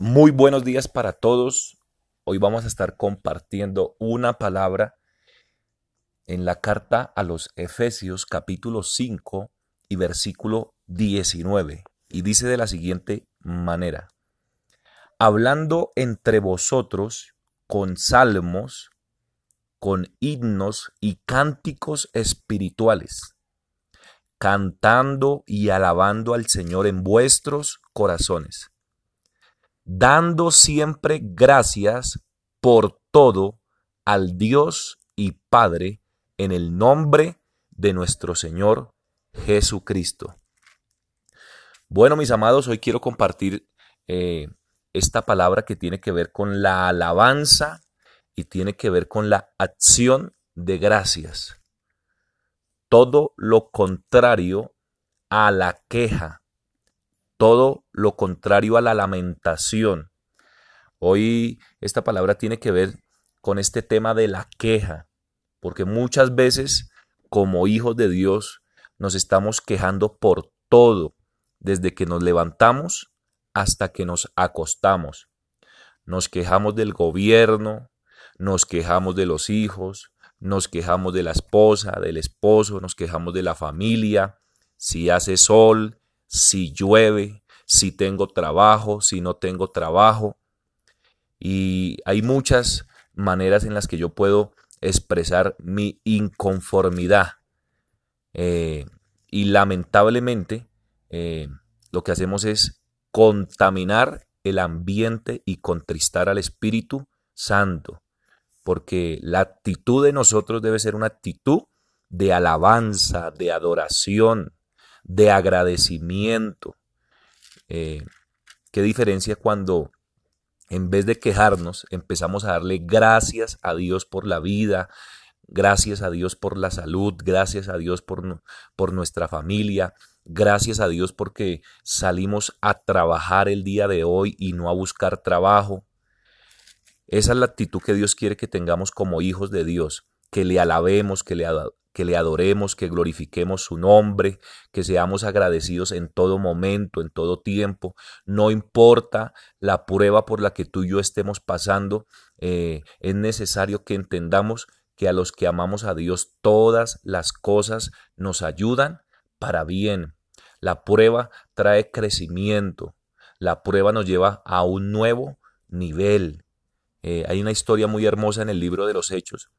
Muy buenos días para todos. Hoy vamos a estar compartiendo una palabra en la carta a los Efesios capítulo 5 y versículo 19. Y dice de la siguiente manera, hablando entre vosotros con salmos, con himnos y cánticos espirituales, cantando y alabando al Señor en vuestros corazones dando siempre gracias por todo al Dios y Padre en el nombre de nuestro Señor Jesucristo. Bueno, mis amados, hoy quiero compartir eh, esta palabra que tiene que ver con la alabanza y tiene que ver con la acción de gracias. Todo lo contrario a la queja, todo lo contrario a la lamentación. Hoy esta palabra tiene que ver con este tema de la queja, porque muchas veces como hijos de Dios nos estamos quejando por todo, desde que nos levantamos hasta que nos acostamos. Nos quejamos del gobierno, nos quejamos de los hijos, nos quejamos de la esposa, del esposo, nos quejamos de la familia, si hace sol, si llueve, si tengo trabajo, si no tengo trabajo. Y hay muchas maneras en las que yo puedo expresar mi inconformidad. Eh, y lamentablemente eh, lo que hacemos es contaminar el ambiente y contristar al Espíritu Santo. Porque la actitud de nosotros debe ser una actitud de alabanza, de adoración, de agradecimiento. Eh, qué diferencia cuando en vez de quejarnos empezamos a darle gracias a Dios por la vida, gracias a Dios por la salud, gracias a Dios por, por nuestra familia, gracias a Dios porque salimos a trabajar el día de hoy y no a buscar trabajo. Esa es la actitud que Dios quiere que tengamos como hijos de Dios, que le alabemos, que le, que le adoremos, que glorifiquemos su nombre, que seamos agradecidos en todo momento, en todo tiempo. No importa la prueba por la que tú y yo estemos pasando, eh, es necesario que entendamos que a los que amamos a Dios todas las cosas nos ayudan para bien. La prueba trae crecimiento, la prueba nos lleva a un nuevo nivel. Eh, hay una historia muy hermosa en el libro de los Hechos.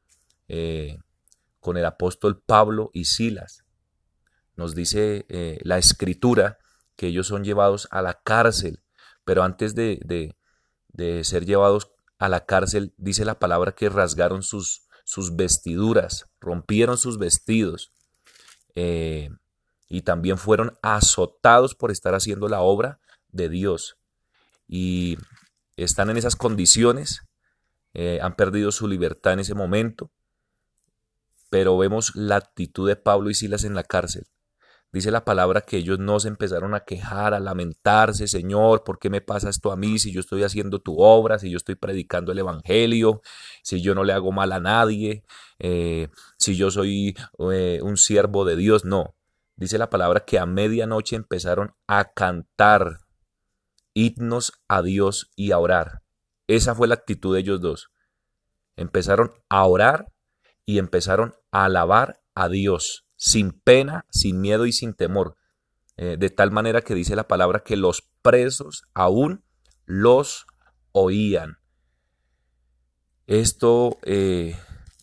Eh, con el apóstol Pablo y Silas. Nos dice eh, la escritura que ellos son llevados a la cárcel, pero antes de, ser llevados a la cárcel, dice la palabra que rasgaron sus, sus vestiduras, rompieron sus vestidos eh, y también fueron azotados por estar haciendo la obra de Dios. Y están en esas condiciones, eh, han perdido su libertad en ese momento, pero vemos la actitud de Pablo y Silas en la cárcel. Dice la palabra que ellos no se empezaron a quejar, a lamentarse, Señor, ¿por qué me pasa esto a mí si yo estoy haciendo tu obra, si yo estoy predicando el Evangelio, si yo no le hago mal a nadie, eh, si yo soy eh, un siervo de Dios? No. Dice la palabra que a medianoche empezaron a cantar himnos a Dios y a orar. Esa fue la actitud de ellos dos. Empezaron a orar y empezaron a alabar a Dios sin pena, sin miedo y sin temor. Eh, de tal manera que dice la palabra que los presos aún los oían. Esto eh,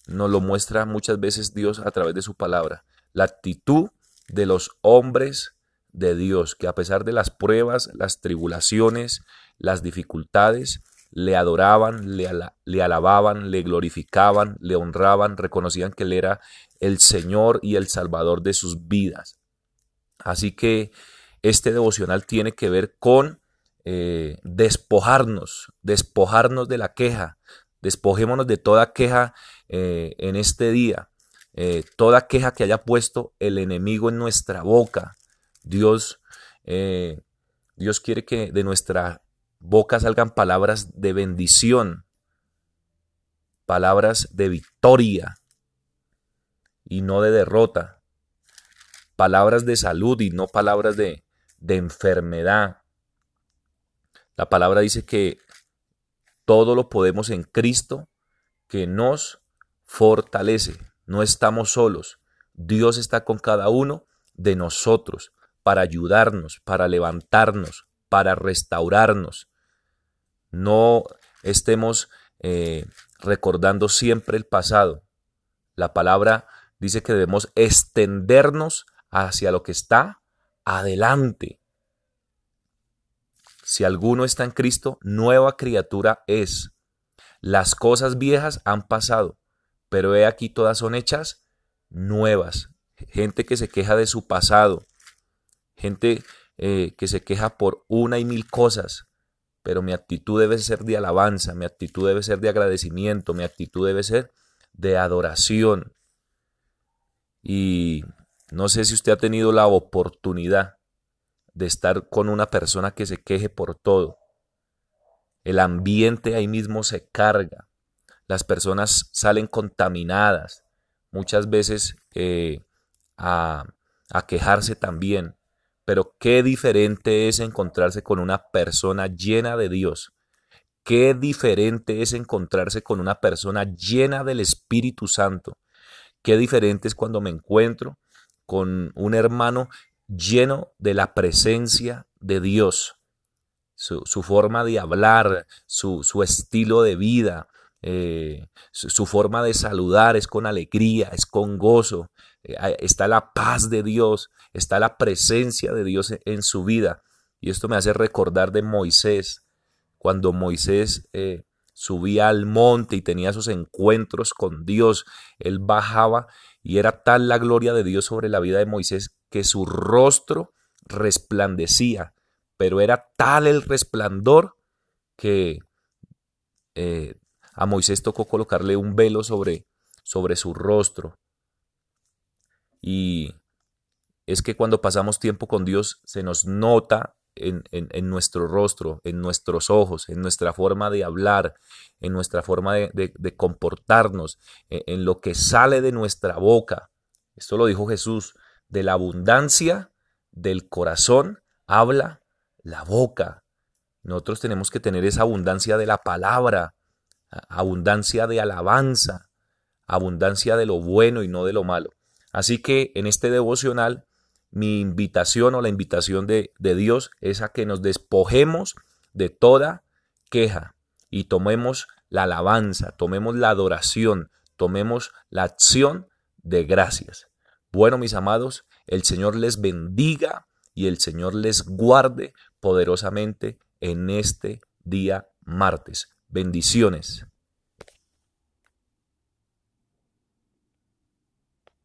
nos lo muestra muchas veces Dios a través de su palabra. La actitud de los hombres de Dios, que a pesar de las pruebas, las tribulaciones, las dificultades, le adoraban, le, alababan, le glorificaban, le honraban, reconocían que Él era el Señor y el Salvador de sus vidas. Así que este devocional tiene que ver con eh, despojarnos, despojarnos de la queja, despojémonos de toda queja eh, en este día, eh, toda queja que haya puesto el enemigo en nuestra boca. Dios, Dios quiere que de nuestra boca salgan palabras de bendición, palabras de victoria y no de derrota, palabras de salud y no palabras de, de enfermedad. La palabra dice que todo lo podemos en Cristo que nos fortalece. No estamos solos. Dios está con cada uno de nosotros para ayudarnos, para levantarnos, para restaurarnos. No estemos eh, recordando siempre el pasado. La palabra dice que debemos extendernos hacia lo que está adelante. Si alguno está en Cristo, nueva criatura es. Las cosas viejas han pasado, pero he aquí todas son hechas nuevas. Gente que se queja de su pasado, gente eh, que se queja por una y mil cosas, pero mi actitud debe ser de alabanza, mi actitud debe ser de agradecimiento, mi actitud debe ser de adoración. Y no sé si usted ha tenido la oportunidad de estar con una persona que se queje por todo. El ambiente ahí mismo se carga. Las personas salen contaminadas, muchas veces eh, a, a quejarse también. Pero qué diferente es encontrarse con una persona llena de Dios. Qué diferente es encontrarse con una persona llena del Espíritu Santo. Qué diferente es cuando me encuentro con un hermano lleno de la presencia de Dios. Su, forma de hablar, su, estilo de vida, eh, su, forma de saludar es con alegría, es con gozo. Eh, está la paz de Dios, está la presencia de Dios en su vida. Y esto me hace recordar de Moisés, cuando Moisés eh, subía al monte y tenía esos encuentros con Dios, él bajaba y era tal la gloria de Dios sobre la vida de Moisés que su rostro resplandecía, pero era tal el resplandor que a Moisés tocó colocarle un velo sobre, sobre su rostro. Y es que cuando pasamos tiempo con Dios se nos nota en, nuestro rostro, en nuestros ojos, en nuestra forma de hablar, en nuestra forma de, comportarnos, en, en, lo que sale de nuestra boca. Esto lo dijo Jesús, de la abundancia del corazón habla la boca. Nosotros tenemos que tener esa abundancia de la palabra, abundancia de alabanza, abundancia de lo bueno y no de lo malo. Así que en este devocional mi invitación o la invitación de, Dios es a que nos despojemos de toda queja y tomemos la alabanza, tomemos la adoración, tomemos la acción de gracias. Bueno, mis amados, el Señor les bendiga y el Señor les guarde poderosamente en este día martes. Bendiciones.